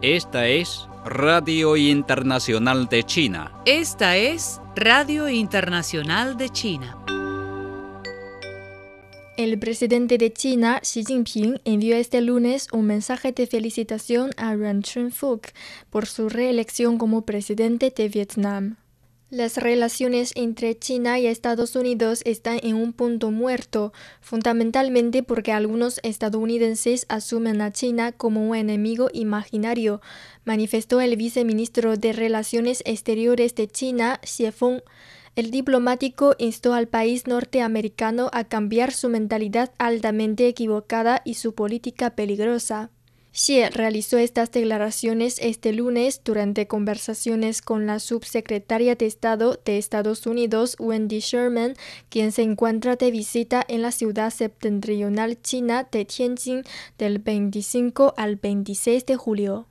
Esta es Radio Internacional de China. Esta es Radio Internacional de China. El presidente de China, Xi Jinping, envió este lunes un mensaje de felicitación a Yuan Chun-fuk por su reelección como presidente de Vietnam. Las relaciones entre China y Estados Unidos están en un punto muerto, fundamentalmente porque algunos estadounidenses asumen a China como un enemigo imaginario, manifestó el viceministro de Relaciones Exteriores de China, Xie Feng. El diplomático instó al país norteamericano a cambiar su mentalidad altamente equivocada y su política peligrosa. Xie realizó estas declaraciones este lunes durante conversaciones con la subsecretaria de Estado de Estados Unidos, Wendy Sherman, quien se encuentra de visita en la ciudad septentrional china de Tianjin del 25 al 26 de julio.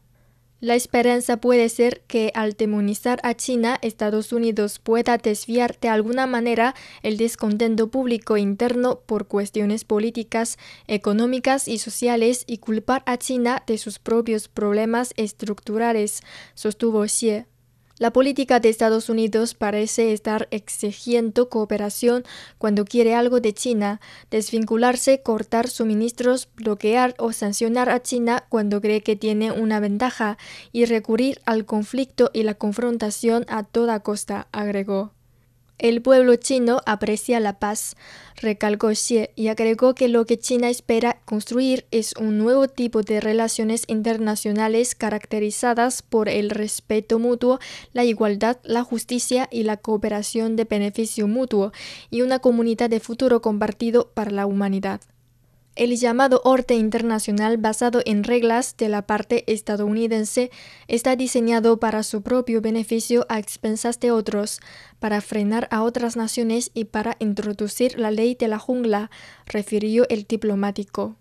La esperanza puede ser que al demonizar a China, Estados Unidos pueda desviar de alguna manera el descontento público interno por cuestiones políticas, económicas y sociales y culpar a China de sus propios problemas estructurales, sostuvo Xie. La política de Estados Unidos parece estar exigiendo cooperación cuando quiere algo de China, desvincularse, cortar suministros, bloquear o sancionar a China cuando cree que tiene una ventaja y recurrir al conflicto y la confrontación a toda costa, agregó. El pueblo chino aprecia la paz, recalcó Xie y agregó que lo que China espera construir es un nuevo tipo de relaciones internacionales caracterizadas por el respeto mutuo, la igualdad, la justicia y la cooperación de beneficio mutuo, y una comunidad de futuro compartido para la humanidad. El llamado orden internacional basado en reglas de la parte estadounidense está diseñado para su propio beneficio a expensas de otros, para frenar a otras naciones y para introducir la ley de la jungla, refirió el diplomático.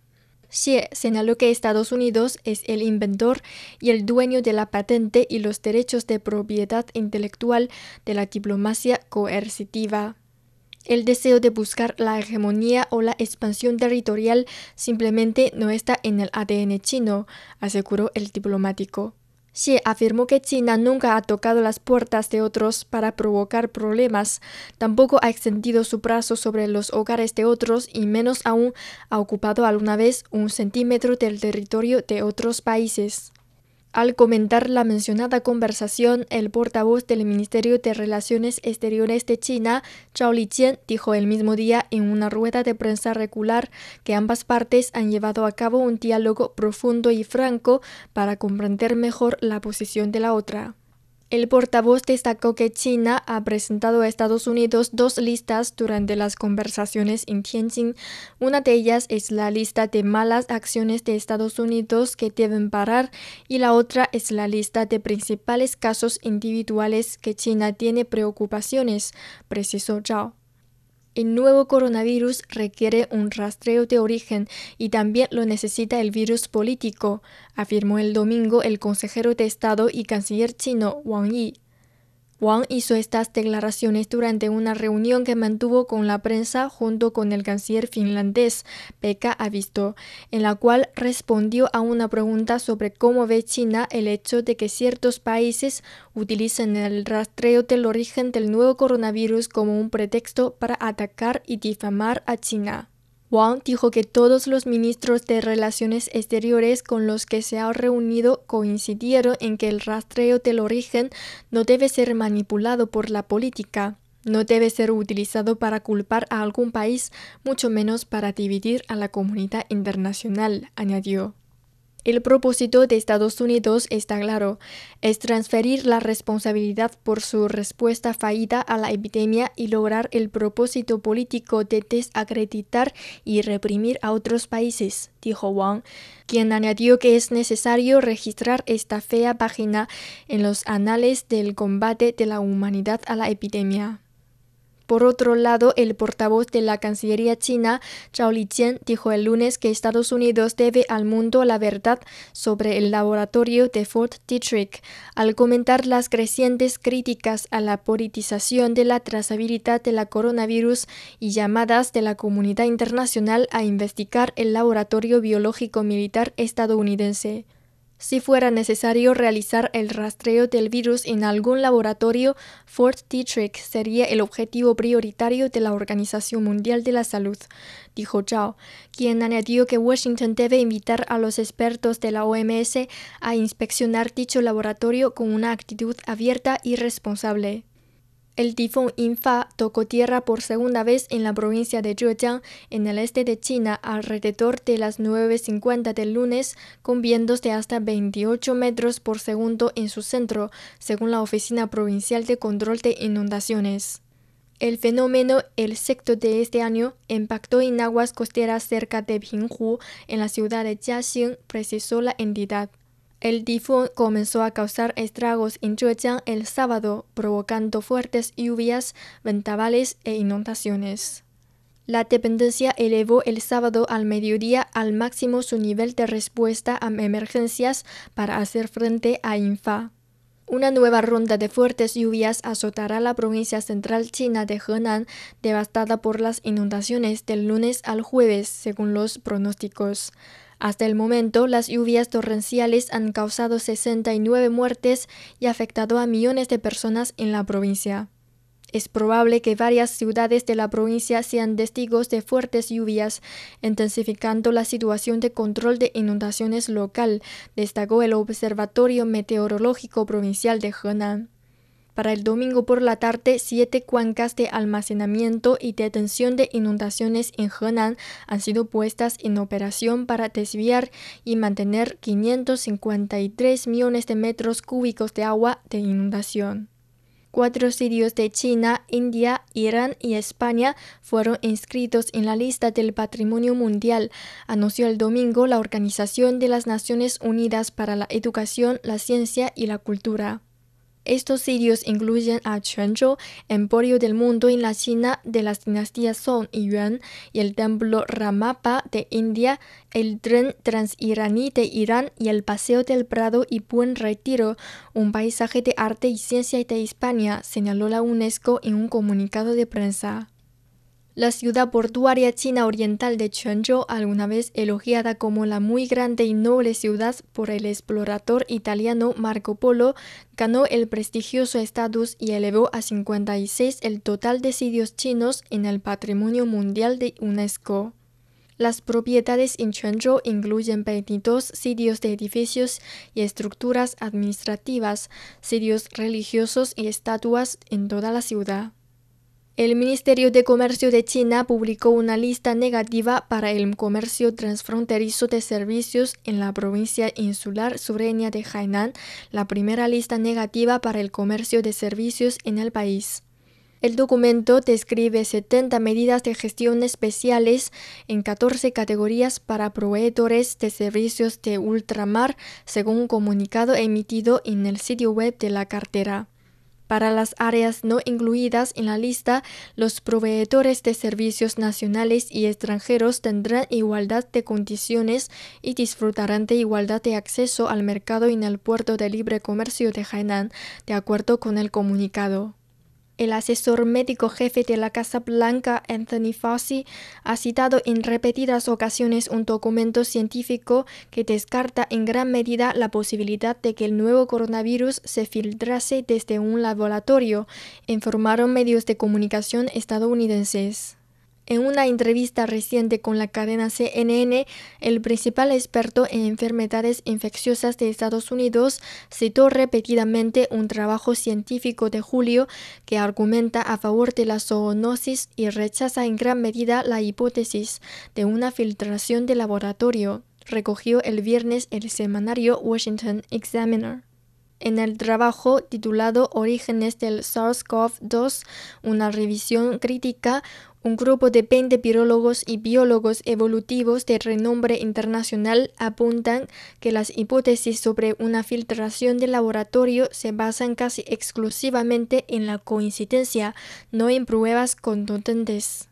Xie señaló que Estados Unidos es el inventor y el dueño de la patente y los derechos de propiedad intelectual de la diplomacia coercitiva. El deseo de buscar la hegemonía o la expansión territorial simplemente no está en el ADN chino, aseguró el diplomático. Xie afirmó que China nunca ha tocado las puertas de otros para provocar problemas, tampoco ha extendido su brazo sobre los hogares de otros y menos aún ha ocupado alguna vez un centímetro del territorio de otros países. Al comentar la mencionada conversación, el portavoz del Ministerio de Relaciones Exteriores de China, Zhao Lijian, dijo el mismo día en una rueda de prensa regular que ambas partes han llevado a cabo un diálogo profundo y franco para comprender mejor la posición de la otra. El portavoz destacó que China ha presentado a Estados Unidos dos listas durante las conversaciones en Tianjin. Una de ellas es la lista de malas acciones de Estados Unidos que deben parar y la otra es la lista de principales casos individuales que China tiene preocupaciones, precisó Zhao. El nuevo coronavirus requiere un rastreo de origen y también lo necesita el virus político, afirmó el domingo el consejero de Estado y canciller chino Wang Yi. Wang hizo estas declaraciones durante una reunión que mantuvo con la prensa junto con el canciller finlandés Pekka Avisto, en la cual respondió a una pregunta sobre cómo ve China el hecho de que ciertos países utilicen el rastreo del origen del nuevo coronavirus como un pretexto para atacar y difamar a China. Wang dijo que todos los ministros de Relaciones Exteriores con los que se ha reunido coincidieron en que el rastreo del origen no debe ser manipulado por la política, no debe ser utilizado para culpar a algún país, mucho menos para dividir a la comunidad internacional, añadió. El propósito de Estados Unidos está claro, es transferir la responsabilidad por su respuesta fallida a la epidemia y lograr el propósito político de desacreditar y reprimir a otros países, dijo Wang, quien añadió que es necesario registrar esta fea página en los anales del combate de la humanidad a la epidemia. Por otro lado, el portavoz de la Cancillería china, Zhao Lijian, dijo el lunes que Estados Unidos debe al mundo la verdad sobre el laboratorio de Fort Detrick, al comentar las crecientes críticas a la politización de la trazabilidad de la coronavirus y llamadas de la comunidad internacional a investigar el laboratorio biológico militar estadounidense. Si fuera necesario realizar el rastreo del virus en algún laboratorio, Fort Detrick sería el objetivo prioritario de la Organización Mundial de la Salud, dijo Zhao, quien añadió que Washington debe invitar a los expertos de la OMS a inspeccionar dicho laboratorio con una actitud abierta y responsable. El tifón Infa tocó tierra por segunda vez en la provincia de Zhejiang, en el este de China, alrededor de las 9.50 del lunes, con vientos de hasta 28 metros por segundo en su centro, según la Oficina Provincial de Control de Inundaciones. El fenómeno, el sexto de este año, impactó en aguas costeras cerca de Pinghu, en la ciudad de Jiaxing, precisó la entidad. El tifón comenzó a causar estragos en Zhejiang el sábado, provocando fuertes lluvias, ventavales e inundaciones. La dependencia elevó el sábado al mediodía al máximo su nivel de respuesta a emergencias para hacer frente a Infa. Una nueva ronda de fuertes lluvias azotará la provincia central china de Henan, devastada por las inundaciones del lunes al jueves, según los pronósticos. Hasta el momento, las lluvias torrenciales han causado 69 muertes y afectado a millones de personas en la provincia. Es probable que varias ciudades de la provincia sean testigos de fuertes lluvias, intensificando la situación de control de inundaciones local, destacó el Observatorio Meteorológico Provincial de Henan. Para el domingo por la tarde, siete cuencas de almacenamiento y detención de inundaciones en Henan han sido puestas en operación para desviar y mantener 553 millones de metros cúbicos de agua de inundación. Cuatro sitios de China, India, Irán y España fueron inscritos en la lista del Patrimonio Mundial, anunció el domingo la Organización de las Naciones Unidas para la Educación, la Ciencia y la Cultura. Estos sitios incluyen a Quanzhou, emporio del mundo en la China de las dinastías Song y Yuan, y el templo Ramapa de India, el tren transiraní de Irán y el Paseo del Prado y Buen Retiro, un paisaje de arte y ciencia de España, señaló la UNESCO en un comunicado de prensa. La ciudad portuaria china oriental de Quanzhou, alguna vez elogiada como la muy grande y noble ciudad por el explorador italiano Marco Polo, ganó el prestigioso estatus y elevó a 56 el total de sitios chinos en el Patrimonio Mundial de UNESCO. Las propiedades en Quanzhou incluyen 22 sitios de edificios y estructuras administrativas, sitios religiosos y estatuas en toda la ciudad. El Ministerio de Comercio de China publicó una lista negativa para el comercio transfronterizo de servicios en la provincia insular sureña de Hainan, la primera lista negativa para el comercio de servicios en el país. El documento describe 70 medidas de gestión especiales en 14 categorías para proveedores de servicios de ultramar, según un comunicado emitido en el sitio web de la cartera. Para las áreas no incluidas en la lista, los proveedores de servicios nacionales y extranjeros tendrán igualdad de condiciones y disfrutarán de igualdad de acceso al mercado en el puerto de libre comercio de Hainan, de acuerdo con el comunicado. El asesor médico jefe de la Casa Blanca, Anthony Fauci, ha citado en repetidas ocasiones un documento científico que descarta en gran medida la posibilidad de que el nuevo coronavirus se filtrase desde un laboratorio, informaron medios de comunicación estadounidenses. En una entrevista reciente con la cadena CNN, el principal experto en enfermedades infecciosas de Estados Unidos citó repetidamente un trabajo científico de julio que argumenta a favor de la zoonosis y rechaza en gran medida la hipótesis de una filtración de laboratorio, recogió el viernes el semanario Washington Examiner. En el trabajo titulado Orígenes del SARS-CoV-2, una revisión crítica, un grupo de 20 virólogos y biólogos evolutivos de renombre internacional apuntan que las hipótesis sobre una filtración de laboratorio se basan casi exclusivamente en la coincidencia, no en pruebas contundentes.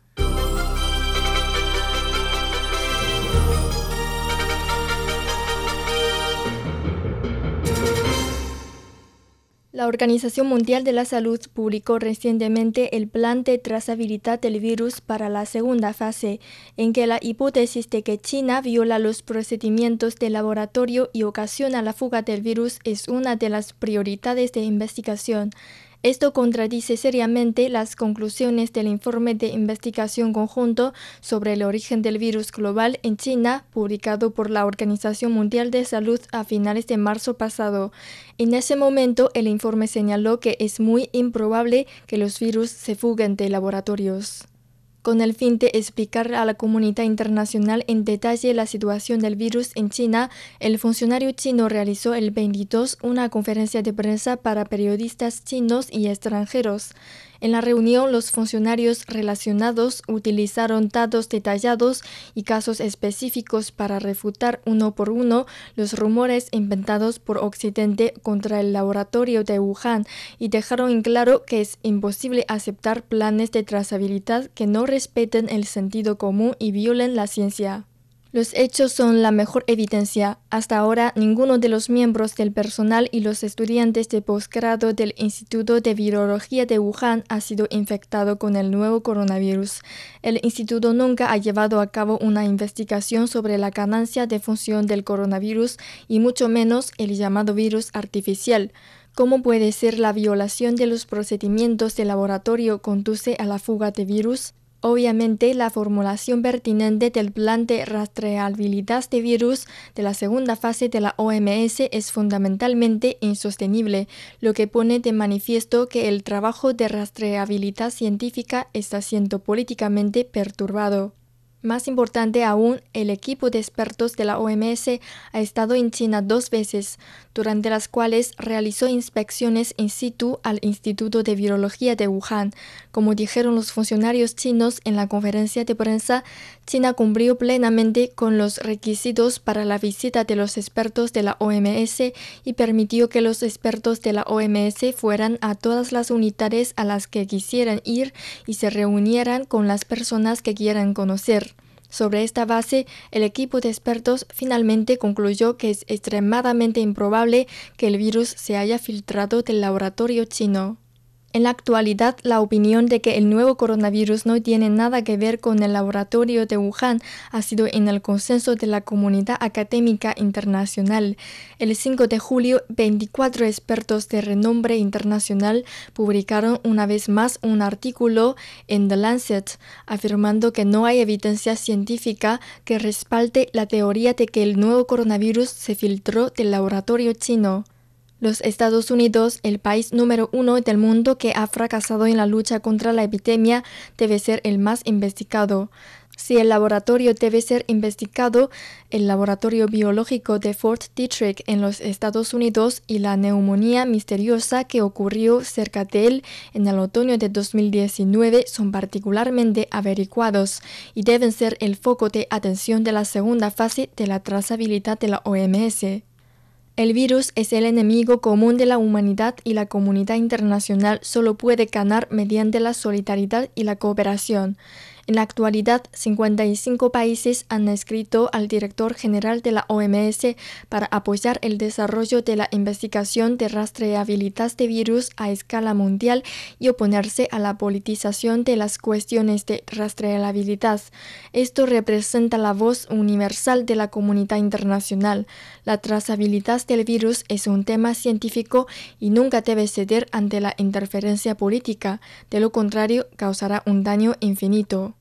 La Organización Mundial de la Salud publicó recientemente el plan de trazabilidad del virus para la segunda fase, en que la hipótesis de que China viola los procedimientos de laboratorio y ocasiona la fuga del virus es una de las prioridades de investigación. Esto contradice seriamente las conclusiones del informe de investigación conjunto sobre el origen del virus global en China, publicado por la Organización Mundial de Salud a finales de marzo pasado. En ese momento, el informe señaló que es muy improbable que los virus se fuguen de laboratorios. Con el fin de explicar a la comunidad internacional en detalle la situación del virus en China, el funcionario chino realizó el 22 una conferencia de prensa para periodistas chinos y extranjeros. En la reunión, los funcionarios relacionados utilizaron datos detallados y casos específicos para refutar uno por uno los rumores inventados por Occidente contra el laboratorio de Wuhan y dejaron en claro que es imposible aceptar planes de trazabilidad que no respeten el sentido común y violen la ciencia. Los hechos son la mejor evidencia. Hasta ahora, ninguno de los miembros del personal y los estudiantes de posgrado del Instituto de Virología de Wuhan ha sido infectado con el nuevo coronavirus. El instituto nunca ha llevado a cabo una investigación sobre la ganancia de función del coronavirus y mucho menos el llamado virus artificial. ¿Cómo puede ser la violación de los procedimientos de laboratorio conduce a la fuga de virus? Obviamente, la formulación pertinente del plan de rastreabilidad de virus de la segunda fase de la OMS es fundamentalmente insostenible, lo que pone de manifiesto que el trabajo de rastreabilidad científica está siendo políticamente perturbado. Más importante aún, el equipo de expertos de la OMS ha estado en China dos veces, durante las cuales realizó inspecciones in situ al Instituto de Virología de Wuhan. Como dijeron los funcionarios chinos en la conferencia de prensa, China cumplió plenamente con los requisitos para la visita de los expertos de la OMS y permitió que los expertos de la OMS fueran a todas las unidades a las que quisieran ir y se reunieran con las personas que quieran conocer. Sobre esta base, el equipo de expertos finalmente concluyó que es extremadamente improbable que el virus se haya filtrado del laboratorio chino. En la actualidad, la opinión de que el nuevo coronavirus no tiene nada que ver con el laboratorio de Wuhan ha sido en el consenso de la comunidad académica internacional. El 5 de julio, 24 expertos de renombre internacional publicaron una vez más un artículo en The Lancet afirmando que no hay evidencia científica que respalde la teoría de que el nuevo coronavirus se filtró del laboratorio chino. Los Estados Unidos, el país número uno del mundo que ha fracasado en la lucha contra la epidemia, debe ser el más investigado. Si el laboratorio debe ser investigado, el laboratorio biológico de Fort Detrick en los Estados Unidos y la neumonía misteriosa que ocurrió cerca de él en el otoño de 2019 son particularmente averiguados y deben ser el foco de atención de la segunda fase de la trazabilidad de la OMS. El virus es el enemigo común de la humanidad y la comunidad internacional solo puede ganar mediante la solidaridad y la cooperación. En la actualidad, 55 países han escrito al director general de la OMS para apoyar el desarrollo de la investigación de rastreabilidad de virus a escala mundial y oponerse a la politización de las cuestiones de rastreabilidad. Esto representa la voz universal de la comunidad internacional. La trazabilidad del virus es un tema científico y nunca debe ceder ante la interferencia política. De lo contrario, causará un daño infinito.